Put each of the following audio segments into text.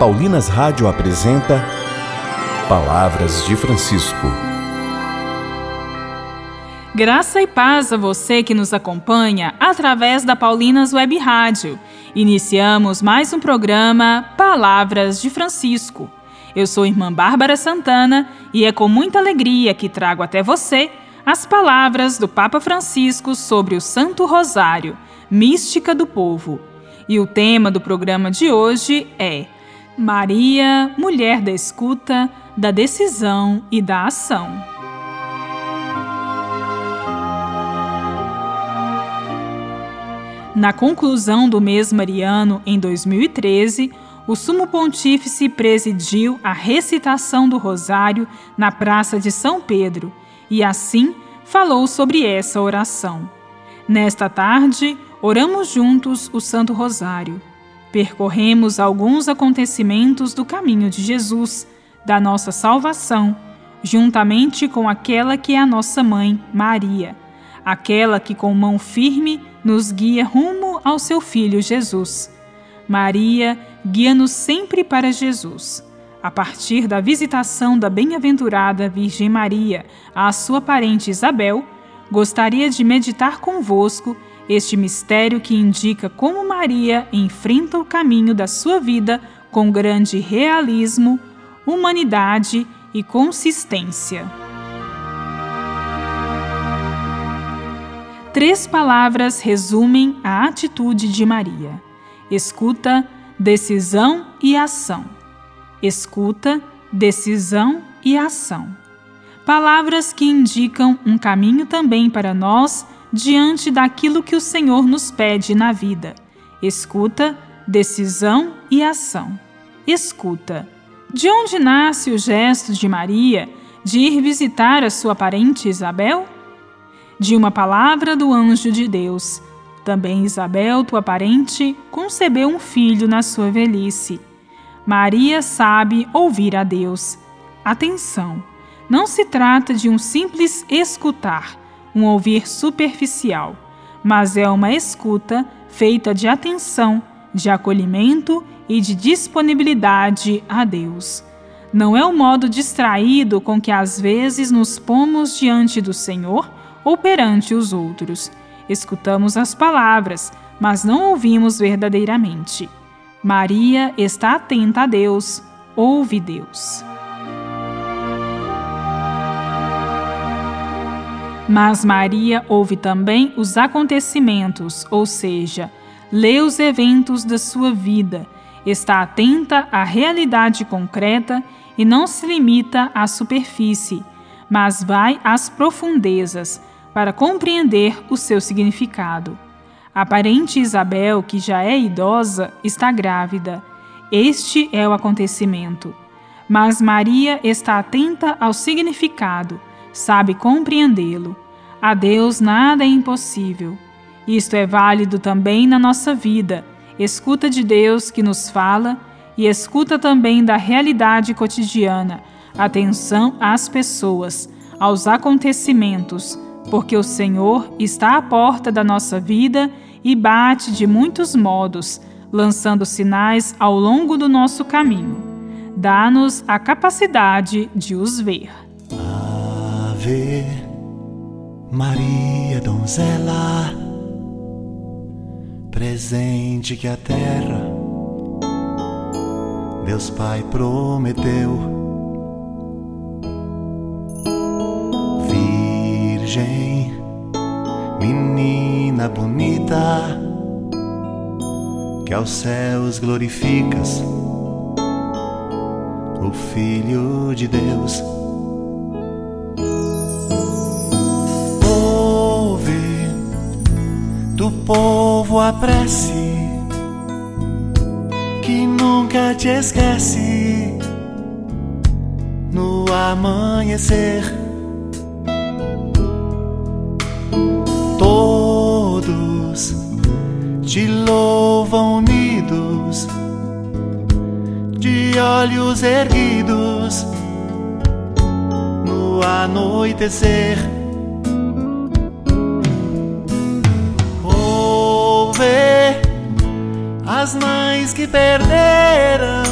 Paulinas Rádio apresenta Palavras de Francisco. Graça e paz a você que nos acompanha através da Paulinas Web Rádio. Iniciamos mais um programa Palavras de Francisco. Eu sou irmã Bárbara Santana e é com muita alegria que trago até você as palavras do Papa Francisco sobre o Santo Rosário, mística do povo. E o tema do programa de hoje é Maria, mulher da escuta, da decisão e da ação. Na conclusão do mês mariano, em 2013, o Sumo Pontífice presidiu a recitação do Rosário na Praça de São Pedro e, assim, falou sobre essa oração. Nesta tarde, oramos juntos o Santo Rosário percorremos alguns acontecimentos do caminho de Jesus, da nossa salvação, juntamente com aquela que é a nossa mãe, Maria, aquela que com mão firme nos guia rumo ao seu filho Jesus. Maria guia-nos sempre para Jesus. A partir da visitação da bem-aventurada Virgem Maria à sua parente Isabel, gostaria de meditar convosco este mistério que indica como Maria enfrenta o caminho da sua vida com grande realismo, humanidade e consistência. Três palavras resumem a atitude de Maria: escuta, decisão e ação. Escuta, decisão e ação. Palavras que indicam um caminho também para nós diante daquilo que o Senhor nos pede na vida. Escuta, decisão e ação. Escuta. De onde nasce o gesto de Maria de ir visitar a sua parente Isabel? De uma palavra do anjo de Deus. Também Isabel, tua parente, concebeu um filho na sua velhice. Maria sabe ouvir a Deus. Atenção! Não se trata de um simples escutar, um ouvir superficial, mas é uma escuta feita de atenção, de acolhimento e de disponibilidade a Deus. Não é o modo distraído com que às vezes nos pomos diante do Senhor ou perante os outros. Escutamos as palavras, mas não ouvimos verdadeiramente. Maria está atenta a Deus, ouve Deus. Mas Maria ouve também os acontecimentos, ou seja, lê os eventos da sua vida, está atenta à realidade concreta e não se limita à superfície, mas vai às profundezas para compreender o seu significado. A parente Isabel, que já é idosa, está grávida. Este é o acontecimento. Mas Maria está atenta ao significado sabe compreendê-lo. A Deus nada é impossível. Isto é válido também na nossa vida. Escuta de Deus que nos fala e escuta também da realidade cotidiana. Atenção às pessoas, aos acontecimentos, porque o Senhor está à porta da nossa vida e bate de muitos modos, lançando sinais ao longo do nosso caminho. Dá-nos a capacidade de os ver. Ave Maria donzela, presente que a terra Deus Pai prometeu. Virgem, menina bonita, que aos céus glorificas o Filho de Deus povo a prece que nunca te esquece no amanhecer. Todos te louvam unidos, de olhos erguidos no anoitecer. As mães que perderam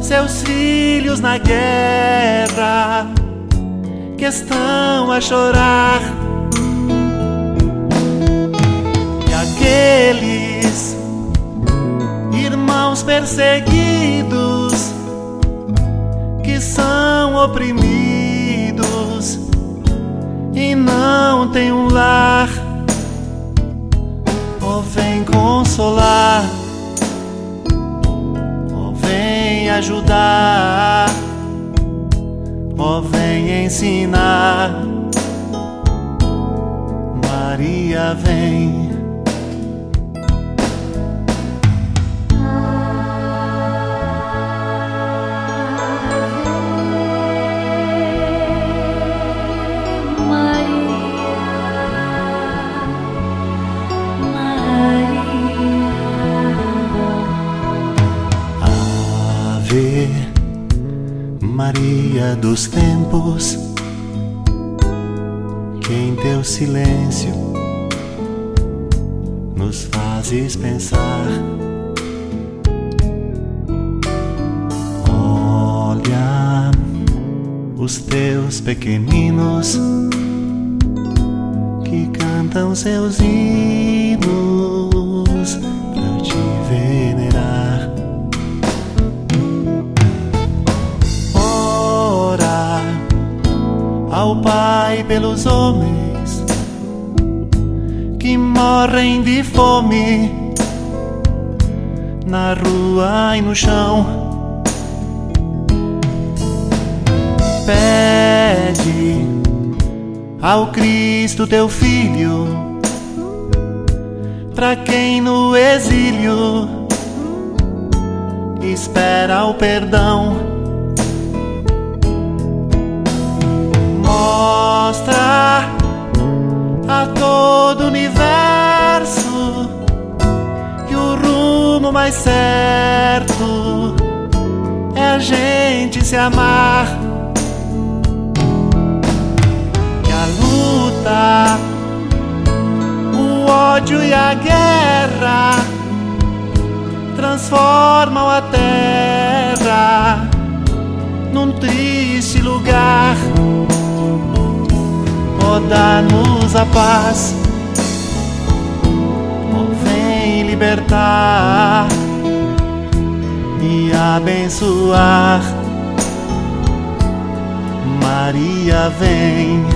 seus filhos na guerra que estão a chorar. E aqueles irmãos perseguidos que são oprimidos e não têm um lar, oh, vem consolar ajudar, ó, oh, vem ensinar. Maria vem. Dos tempos, que em teu silêncio nos fazes pensar. Olha os teus pequeninos que cantam seus hinos ao Pai pelos homens que morrem de fome na rua e no chão. Pede ao Cristo teu Filho, para quem no exílio espera o perdão mostra a todo universo que o rumo mais certo é a gente se amar. Que a luta, o ódio e a guerra transformam a terra oh, dá-nos a paz, oh, vem libertar e abençoar. Maria vem.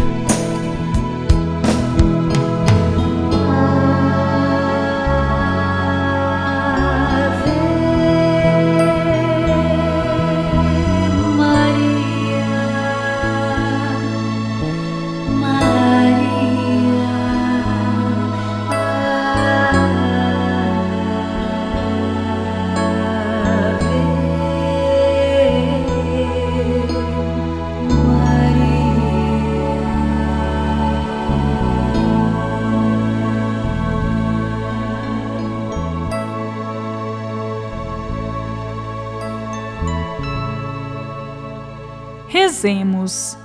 Rezemos.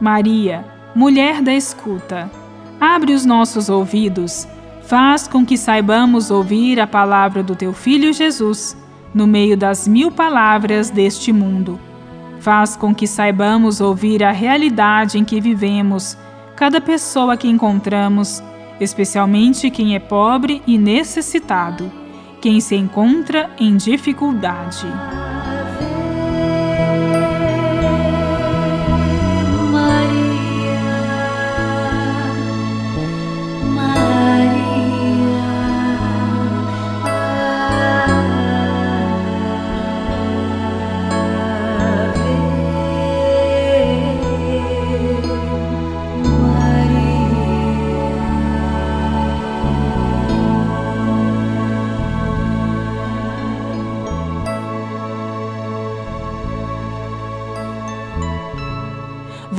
Maria, mulher da escuta, abre os nossos ouvidos, faz com que saibamos ouvir a palavra do teu Filho Jesus, no meio das mil palavras deste mundo. Faz com que saibamos ouvir a realidade em que vivemos, cada pessoa que encontramos, especialmente quem é pobre e necessitado, quem se encontra em dificuldade.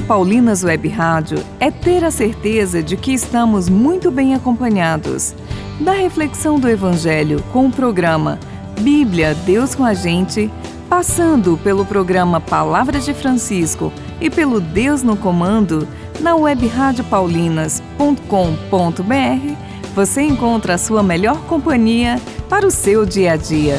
A Paulinas Web Rádio é ter a certeza de que estamos muito bem acompanhados. Da reflexão do Evangelho com o programa Bíblia Deus com a Gente, passando pelo programa Palavras de Francisco e pelo Deus no Comando, na web radiopaulinas.com.br, você encontra a sua melhor companhia para o seu dia a dia.